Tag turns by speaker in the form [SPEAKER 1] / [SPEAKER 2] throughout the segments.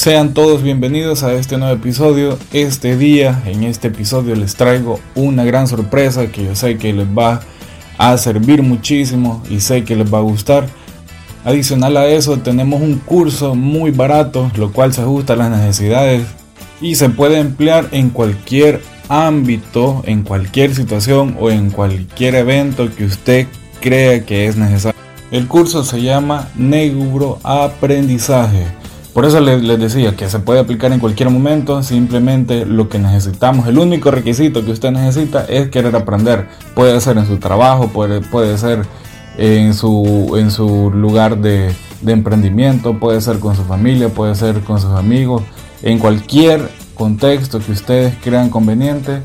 [SPEAKER 1] Sean todos bienvenidos a este nuevo episodio. Este día, en este episodio les traigo una gran sorpresa que yo sé que les va a servir muchísimo y sé que les va a gustar. Adicional a eso tenemos un curso muy barato, lo cual se ajusta a las necesidades y se puede emplear en cualquier ámbito, en cualquier situación o en cualquier evento que usted crea que es necesario. El curso se llama Neuroaprendizaje. Por eso les, decía que se puede aplicar en cualquier momento, simplemente lo que necesitamos, el único requisito que usted necesita es querer aprender. Puede ser en su trabajo, puede, puede ser en su, en su lugar de, de emprendimiento, puede ser con su familia, puede ser con sus amigos, en cualquier contexto que ustedes crean conveniente,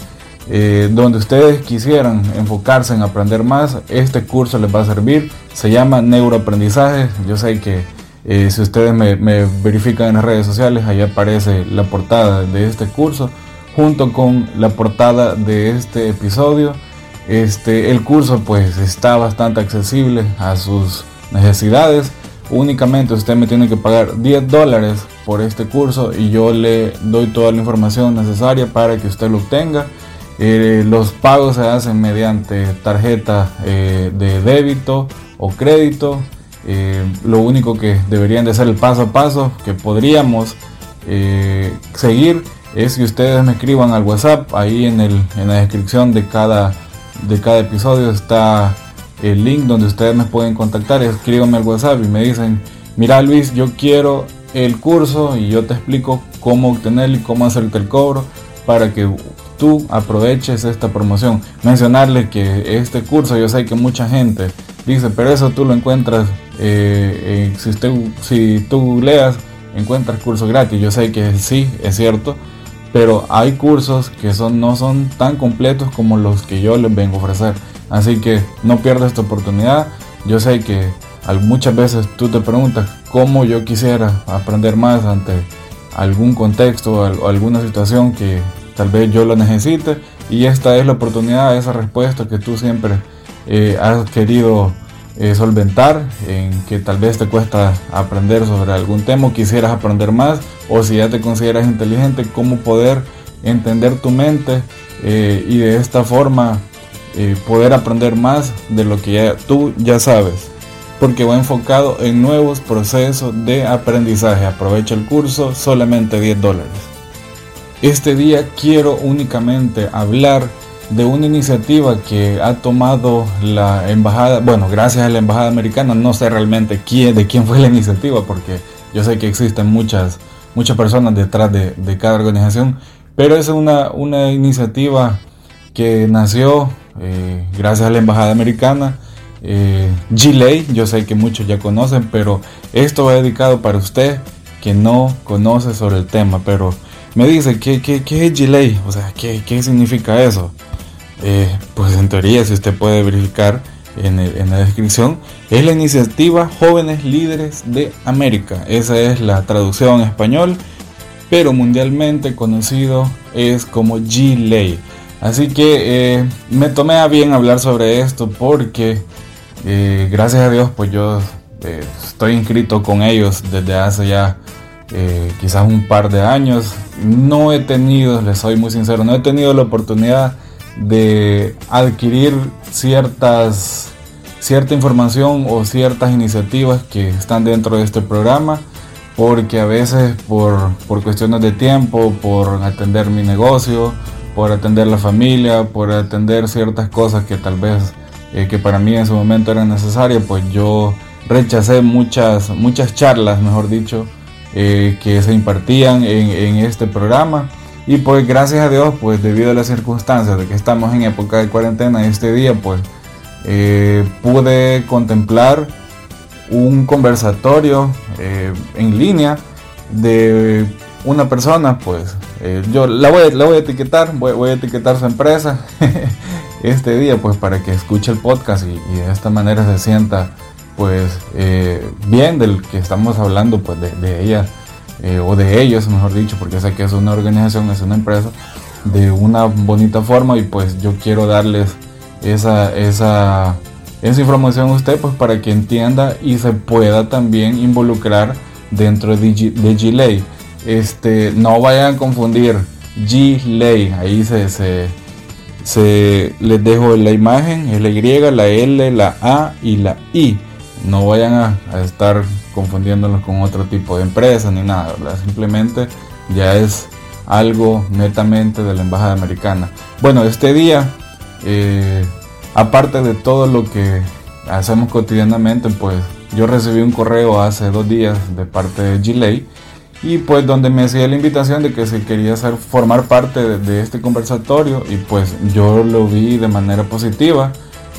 [SPEAKER 1] eh, donde ustedes quisieran enfocarse en aprender más, este curso les va a servir. Se llama neuroaprendizaje. Yo sé que eh, si ustedes me, verifican en las redes sociales, ahí aparece la portada de este curso junto con la portada de este episodio. Este, el curso pues está bastante accesible a sus necesidades. Únicamente usted me tiene que pagar 10 dólares por este curso y yo le doy toda la información necesaria para que usted lo obtenga. Eh, los pagos se hacen mediante tarjeta eh, de débito o crédito. Eh, lo único que deberían de hacer el paso a paso que podríamos seguir es que ustedes me escriban al WhatsApp. Ahí en, el, en la descripción de cada, de cada episodio está el link donde ustedes me pueden contactar. Escríbanme al WhatsApp y me dicen, mira Luis, yo quiero el curso y yo te explico cómo obtenerlo y cómo hacerte el cobro para que tú aproveches esta promoción. Mencionarle que este curso, yo sé que mucha gente dice, pero eso tú lo encuentras, eh, si, usted, si tú leas, encuentras curso gratis. Yo sé que sí, es cierto, pero hay cursos que son, no son tan completos como los que yo les vengo a ofrecer. Así que no pierdas esta oportunidad. Yo sé que muchas veces tú te preguntas cómo yo quisiera aprender más ante algún contexto o alguna situación que tal vez yo lo necesite y esta es la oportunidad, esa respuesta que tú siempre eh, has querido eh, solventar, en que tal vez te cuesta aprender sobre algún tema, o quisieras aprender más o si ya te consideras inteligente, cómo poder entender tu mente eh, y de esta forma poder aprender más de lo que tú ya sabes porque va enfocado en nuevos procesos de aprendizaje. Aprovecha el curso, solamente 10 dólares. Este día quiero únicamente hablar de una iniciativa que ha tomado la embajada, bueno, gracias a la embajada americana, no sé realmente quién, de quién fue la iniciativa, porque yo sé que existen muchas, muchas personas detrás de, cada organización, pero es una, una iniciativa que nació eh, gracias a la embajada americana eh, G-Lay, yo sé que muchos ya conocen, pero esto va dedicado para usted que no conoce sobre el tema, pero me dice, ¿qué, qué, qué es G-Lay? O sea, ¿qué, ¿qué, significa eso? Eh, pues en teoría, si usted puede verificar en, la descripción, es la iniciativa Jóvenes Líderes de América. Esa es la traducción en español, pero mundialmente conocido es como G-Lay. Así que eh, me tomé a bien hablar sobre esto porque eh, gracias a Dios, pues yo estoy inscrito con ellos desde hace ya quizás un par de años. No he tenido, les soy muy sincero, no he tenido la oportunidad de adquirir ciertas cierta información o ciertas iniciativas que están dentro de este programa porque a veces por, por cuestiones de tiempo, por atender mi negocio, por atender la familia, por atender ciertas cosas que tal vez eh, que para mí en su momento era necesario, pues yo rechacé muchas, muchas charlas, mejor dicho, eh, que se impartían en, este programa. Y pues gracias a Dios, pues debido a las circunstancias de que estamos en época de cuarentena este día, pues eh, pude contemplar un conversatorio en línea de una persona, pues yo la voy, la voy a etiquetar, voy, a etiquetar su empresa este día, pues para que escuche el podcast y, de esta manera se sienta pues eh, bien del que estamos hablando, pues de, ella eh, o de ellos, mejor dicho, porque sé que es una organización, es una empresa, de una bonita forma y pues yo quiero darles esa, esa, esa información a usted pues para que entienda y se pueda también involucrar dentro de, G, de este, no vayan a confundir G-Lay, ahí se, se, les dejo la imagen, es la Y, la L, la A y la I. No vayan a, estar confundiéndolos con otro tipo de empresa ni nada, ¿verdad? Simplemente ya es algo netamente de la embajada americana. Bueno, este día, eh, aparte de todo lo que hacemos cotidianamente, pues yo recibí un correo hace dos días de parte de Gilei y pues donde me hacía la invitación de que se quería hacer, formar parte de, este conversatorio y pues yo lo vi de manera positiva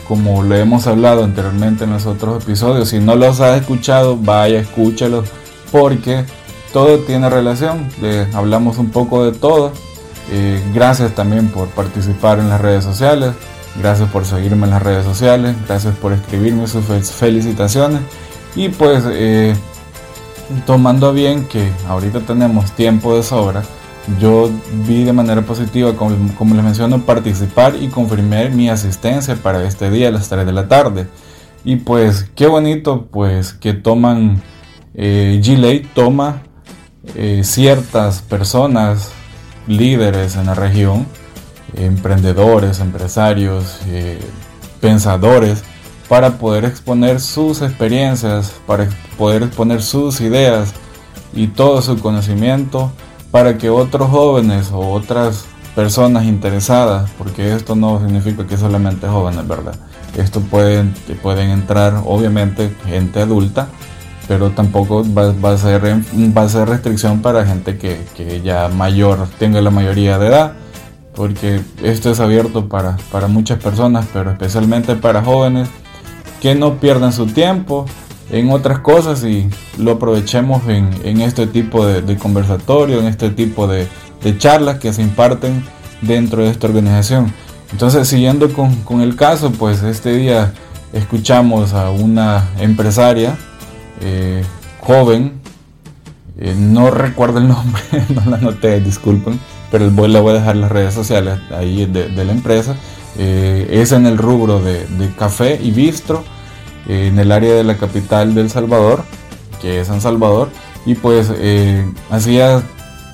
[SPEAKER 1] como lo hemos hablado anteriormente en los otros episodios si no los has escuchado vaya escúchalos porque todo tiene relación, hablamos un poco de todo. Eh, gracias también por participar en las redes sociales, gracias por seguirme en las redes sociales, gracias por escribirme sus felicitaciones. Y pues eh, tomando bien que ahorita tenemos tiempo de sobra, yo vi de manera positiva, como, les menciono, participar y confirmar mi asistencia para este día a las 3 de la tarde. Y pues qué bonito pues que toman, eh, G-Lay toma eh, ciertas personas, líderes en la región, emprendedores, empresarios, eh, pensadores, para poder exponer sus experiencias, para poder exponer sus ideas y todo su conocimiento para que otros jóvenes o otras personas interesadas, porque esto no significa que solamente jóvenes, ¿verdad? Esto pueden, pueden entrar obviamente gente adulta, pero tampoco va, a ser, va a ser restricción para gente que, que, ya mayor, tenga la mayoría de edad, porque esto es abierto para, para muchas personas, pero especialmente para jóvenes que no pierdan su tiempo en otras cosas y lo aprovechemos en, en este tipo de, de, conversatorio, en este tipo de, charlas que se imparten dentro de esta organización. Entonces, siguiendo con, el caso, pues este día escuchamos a una empresaria eh, joven, eh, no recuerdo el nombre, no la noté, disculpen, pero voy, le voy a dejar las redes sociales ahí de, la empresa. Eh, es en el rubro de, café y bistro, en el área de la capital del Salvador, que es San Salvador, y pues hacía,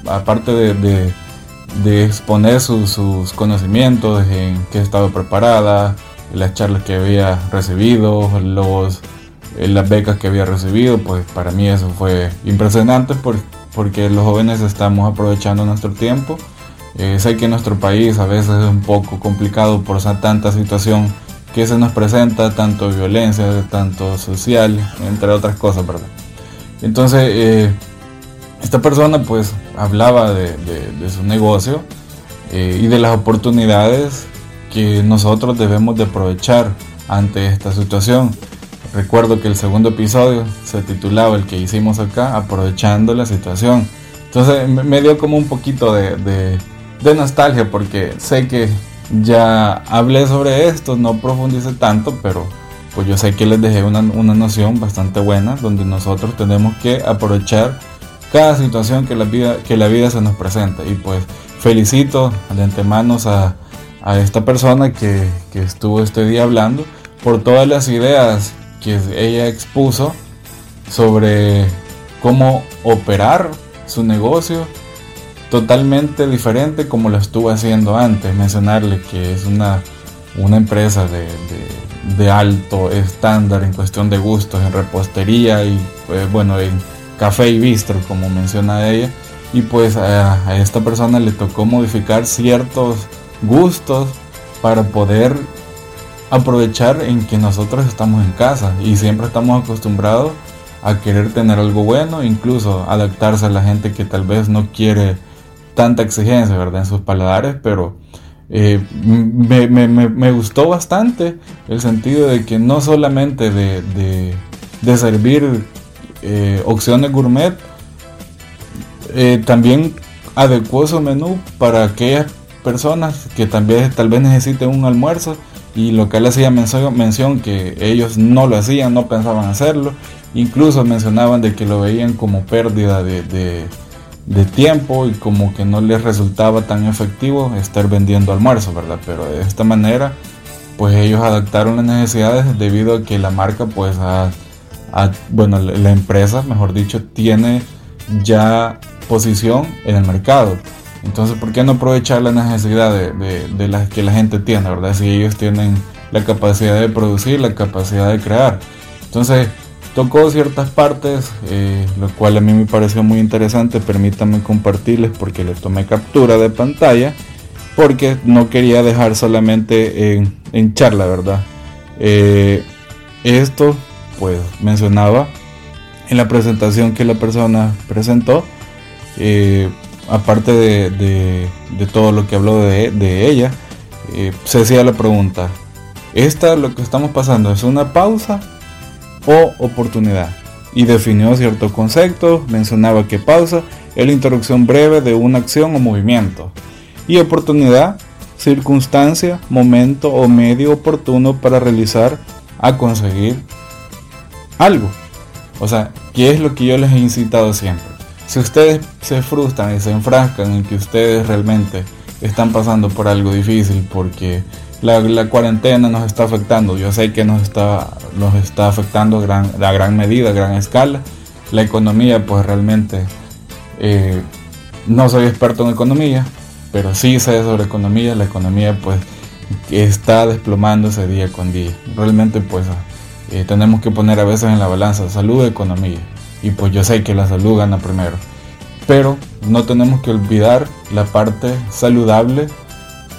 [SPEAKER 1] aparte de, exponer sus conocimientos, en qué estaba preparada, las charlas que había recibido, los eh, las becas que había recibido, pues para mí eso fue impresionante porque los jóvenes estamos aprovechando nuestro tiempo. Eh, sé que nuestro país a veces es un poco complicado por tanta situación que se nos presenta, tanto violencia, tanto social, entre otras cosas, ¿verdad? Entonces, eh, esta persona pues hablaba de, de su negocio y de las oportunidades que nosotros debemos de aprovechar ante esta situación. Recuerdo que el segundo episodio se titulaba el que hicimos acá, aprovechando la situación. Entonces me dio como un poquito de, nostalgia porque sé que ya hablé sobre esto, no profundicé tanto, pero pues yo sé que les dejé una, noción bastante buena donde nosotros tenemos que aprovechar cada situación que la vida, que la vida se nos presenta. Y pues felicito de antemano a, a esta persona que, que estuvo este día hablando por todas las ideas que ella expuso sobre cómo operar su negocio totalmente diferente como lo estuvo haciendo antes. Mencionarle que es una, una empresa de, de, alto estándar en cuestión de gustos en repostería y pues, bueno en café y bistro como menciona ella. Y pues a, a esta persona le tocó modificar ciertos gustos para poder aprovechar en que nosotros estamos en casa y siempre estamos acostumbrados a querer tener algo bueno, incluso adaptarse a la gente que tal vez no quiere tanta exigencia, ¿verdad? En sus paladares, pero eh, me, gustó bastante el sentido de que no solamente de, servir eh, opciones gourmet, eh, también adecuó su menú para aquellas personas que también tal vez necesiten un almuerzo y lo que él hacía mención, que ellos no lo hacían, no pensaban hacerlo, incluso mencionaban de que lo veían como pérdida de, de, tiempo y como que no les resultaba tan efectivo estar vendiendo almuerzo, ¿verdad? Pero de esta manera, pues ellos adaptaron las necesidades debido a que la marca, pues, a, bueno, la empresa, mejor dicho, tiene ya posición en el mercado. Entonces, ¿por qué no aprovechar la necesidad de, de, las que la gente tiene, verdad? Si ellos tienen la capacidad de producir, la capacidad de crear. Entonces, tocó ciertas partes, eh, lo cual a mí me pareció muy interesante. Permítanme compartirles porque le tomé captura de pantalla, porque no quería dejar solamente en, en charla, ¿verdad? Eh, esto, pues, mencionaba en la presentación que la persona presentó. Eh, aparte de, todo lo que habló de, ella, eh, se hacía la pregunta, ¿esta lo que estamos pasando es una pausa o oportunidad? Y definió ciertos conceptos, mencionaba que pausa es la interrupción breve de una acción o movimiento. Y oportunidad, circunstancia, momento o medio oportuno para realizar a conseguir algo. O sea, ¿qué es lo que yo les he incitado siempre? Si ustedes se frustran y se enfrascan en que ustedes realmente están pasando por algo difícil porque la, cuarentena nos está afectando, yo sé que nos está, nos está afectando a gran, a gran medida, a gran escala. La economía, pues realmente eh, no soy experto en economía, pero sí sé sobre economía. La economía, pues, está desplomándose día con día. Realmente, pues, eh, tenemos que poner a veces en la balanza salud economía y pues yo sé que la salud gana primero. Pero no tenemos que olvidar la parte saludable,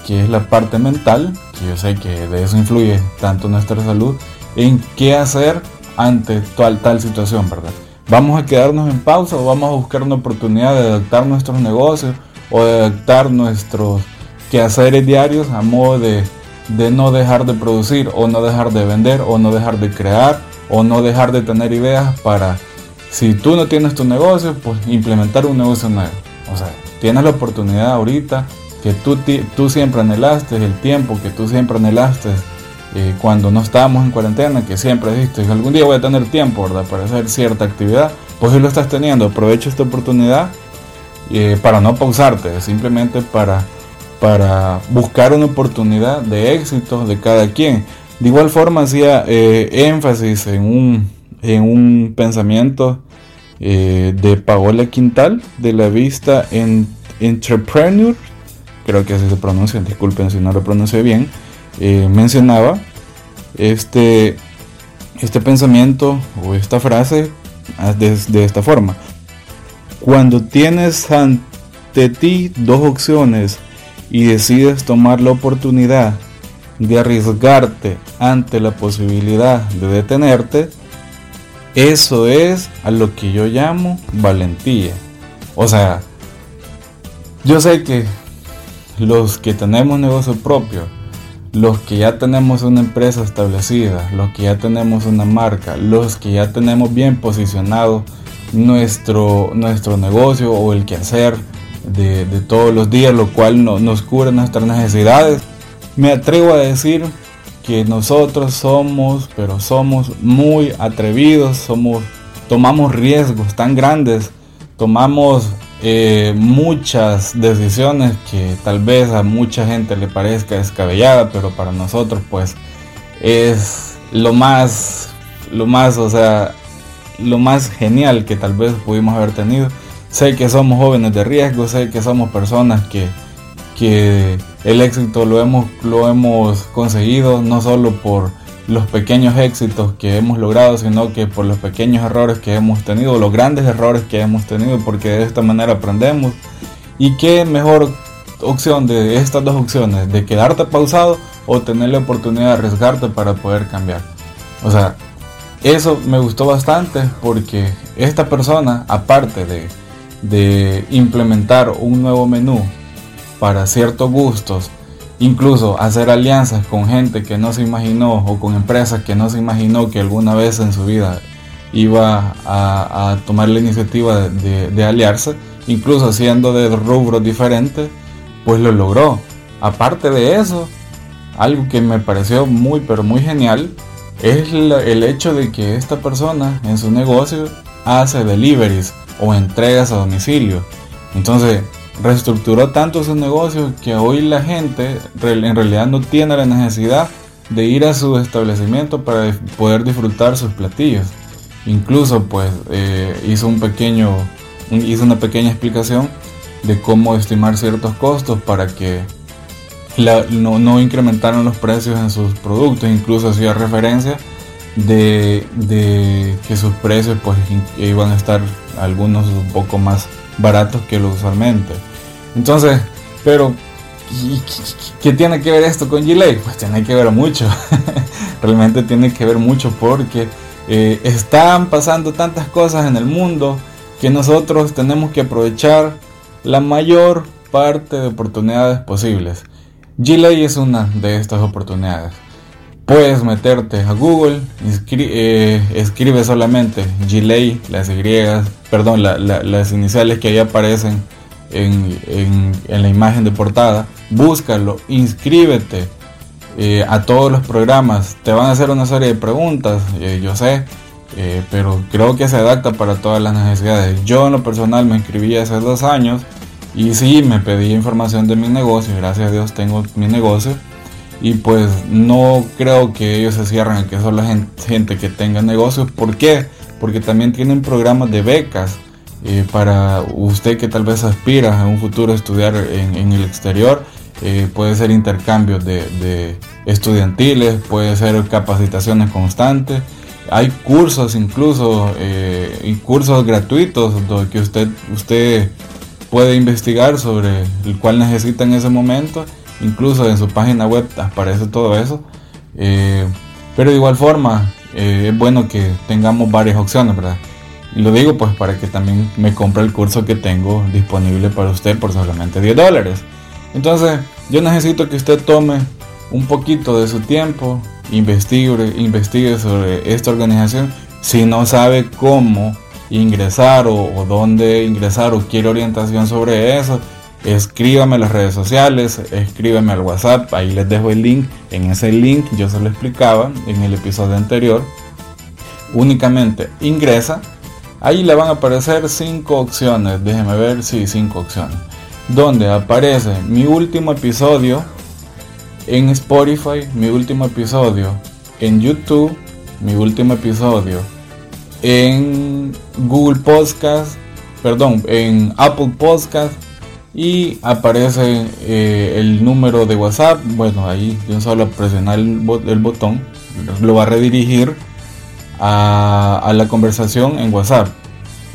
[SPEAKER 1] que es la parte mental, que yo sé que de eso influye tanto nuestra salud, en qué hacer ante tal, tal situación, ¿verdad? ¿Vamos a quedarnos en pausa o vamos a buscar una oportunidad de adaptar nuestros negocios o de adaptar nuestros quehaceres diarios a modo de, de no dejar de producir o no dejar de vender o no dejar de crear o no dejar de tener ideas para si tú no tienes tu negocio, pues implementar un negocio nuevo. O sea, tienes la oportunidad ahorita que tú, tú siempre anhelaste, el tiempo que tú siempre anhelaste eh, cuando no estábamos en cuarentena, que siempre dijiste, algún día voy a tener tiempo. Para hacer cierta actividad, pues hoy lo estás teniendo. Aprovecha esta oportunidad eh, para no pausarte, simplemente para, para buscar una oportunidad de éxito de cada quien. De igual forma hacía eh, énfasis en un, en un pensamiento de Paola Quintal de la vista en Entrepreneur, creo que así se pronuncia, disculpen si no lo pronuncio bien, eh, mencionaba este, este pensamiento o esta frase de, de esta forma. Cuando tienes ante ti dos opciones y decides tomar la oportunidad de arriesgarte ante la posibilidad de detenerte, eso es a lo que yo llamo valentía. O sea, yo sé que los que tenemos negocio propio, los que ya tenemos una empresa establecida, los que ya tenemos una marca, los que ya tenemos bien posicionado nuestro, nuestro negocio o el quehacer de, de todos los días, lo cual no, nos cubre nuestras necesidades, me atrevo a decir que nosotros somos, pero somos muy atrevidos, somos, tomamos riesgos tan grandes, tomamos eh, muchas decisiones que tal vez a mucha gente le parezca descabellada, pero para nosotros pues es lo más, lo más, o sea, lo más genial que tal vez pudimos haber tenido. Sé que somos jóvenes de riesgo, sé que somos personas que que el éxito lo hemos, lo hemos conseguido no solo por los pequeños éxitos que hemos logrado, sino que por los pequeños errores que hemos tenido, los grandes errores que hemos tenido, porque de esta manera aprendemos. Y qué mejor opción de estas dos opciones, de quedarte pausado o tener la oportunidad de arriesgarte para poder cambiar. O sea, eso me gustó bastante porque esta persona, aparte de, de implementar un nuevo menú para ciertos gustos, incluso hacer alianzas con gente que no se imaginó o con empresas que no se imaginó que alguna vez en su vida iba a, tomar la iniciativa de, aliarse, incluso siendo de rubros diferentes, pues lo logró. Aparte de eso, algo que me pareció muy pero muy genial es el hecho de que esta persona en su negocio hace deliveries o entregas a domicilio. Entonces, reestructuró tanto su negocio que hoy la gente en realidad no tiene la necesidad de ir a su establecimiento para poder disfrutar sus platillos. Incluso pues eh, hizo un pequeño hizo una pequeña explicación de cómo estimar ciertos costos para que no, no, incrementaran los precios en sus productos, incluso hacía referencia de, de, que sus precios pues iban a estar algunos un poco más baratos que lo usualmente. Entonces, pero ¿qué tiene que ver esto con Gillette? Pues tiene que ver mucho. Realmente tiene que ver mucho porque eh, están pasando tantas cosas en el mundo que nosotros tenemos que aprovechar la mayor parte de oportunidades posibles. Gillette es una de estas oportunidades. Puedes meterte a Google, eh, escribe solamente Gillette, las Y, perdón, las iniciales que ahí aparecen en, la imagen de portada, búscalo, inscríbete eh, a todos los programas, te van a hacer una serie de preguntas, eh, yo sé, pero creo que se adapta para todas las necesidades. Yo en lo personal me inscribí hace dos años y sí, me pedí información de mi negocio, gracias a Dios tengo mi negocio y pues no creo que ellos se cierren a que solo gente, gente que tenga negocios. ¿Por qué? Porque también tienen programas de becas eh, para usted que tal vez aspira en un futuro a estudiar en, el exterior. Eh, puede ser intercambios de, estudiantiles, puede ser capacitaciones constantes. Hay cursos incluso, eh, y cursos gratuitos que usted, usted puede investigar sobre el cual necesita en ese momento Incluso en su página web aparece todo eso. Eh, pero de igual forma, eh, es bueno que tengamos varias opciones, ¿verdad? Y lo digo pues para que también me compre el curso que tengo disponible para usted por solamente 10 dólares. Entonces, yo necesito que usted tome un poquito de su tiempo, investigue, investigue sobre esta organización. Si no sabe cómo ingresar o, o dónde ingresar o quiere orientación sobre eso, escríbame en las redes sociales, escríbeme al WhatsApp, ahí les dejo el link. En ese link yo se lo explicaba en el episodio anterior. Únicamente ingresa, ahí le van a aparecer cinco opciones, déjeme ver, sí, cinco opciones. Donde aparece mi último episodio en Spotify, mi último episodio en YouTube, mi último episodio en Google Podcast, perdón, en Apple Podcast y aparece eh, el número de WhatsApp. Bueno, ahí un solo presionar el, botón lo va a redirigir a, la conversación en WhatsApp.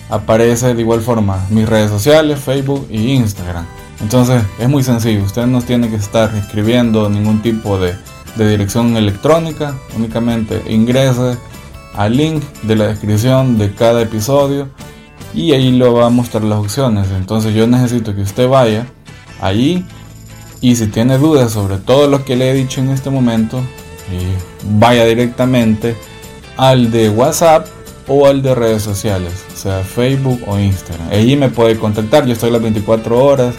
[SPEAKER 1] Aparece de igual forma mis redes sociales, Facebook y Instagram. Entonces es muy sencillo, usted no tiene que estar escribiendo ningún tipo de dirección electrónica, únicamente ingrese al link de la descripción de cada episodio y ahí lo va a mostrar las opciones. Entonces yo necesito que usted vaya ahí y si tiene dudas sobre todo lo que le he dicho en este momento, eh, vaya directamente al de WhatsApp o al de redes sociales, sea Facebook o Instagram. Allí me puede contactar, yo estoy las 24 horas,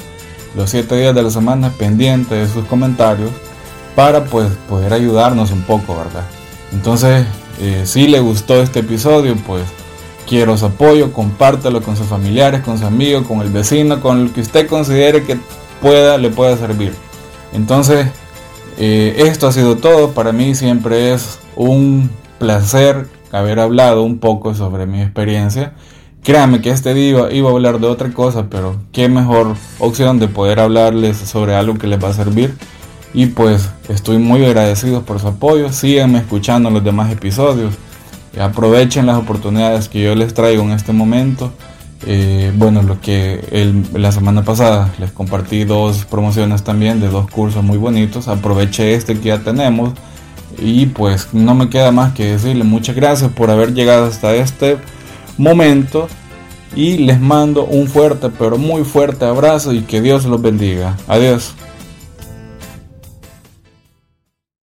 [SPEAKER 1] los 7 días de la semana pendiente de sus comentarios para pues poder ayudarnos un poco, ¿verdad? Entonces, eh, si le gustó este episodio, pues quiero su apoyo, compártelo con sus familiares, con sus amigos, con el vecino, con el que usted considere que pueda, le pueda servir. Entonces, eh, esto ha sido todo. Para mí siempre es un placer haber hablado un poco sobre mi experiencia. Créanme que este día iba a hablar de otra cosa, pero qué mejor opción de poder hablarles sobre algo que les va a servir. Y pues estoy muy agradecido por su apoyo. Síganme escuchando los demás episodios. Aprovechen las oportunidades que yo les traigo en este momento. Eh, bueno, lo que la semana pasada les compartí dos promociones también de dos cursos muy bonitos. Aproveche este que ya tenemos. Y pues no me queda más que decirle muchas gracias por haber llegado hasta este momento. Y les mando un fuerte, pero muy fuerte abrazo y que Dios los bendiga. Adiós.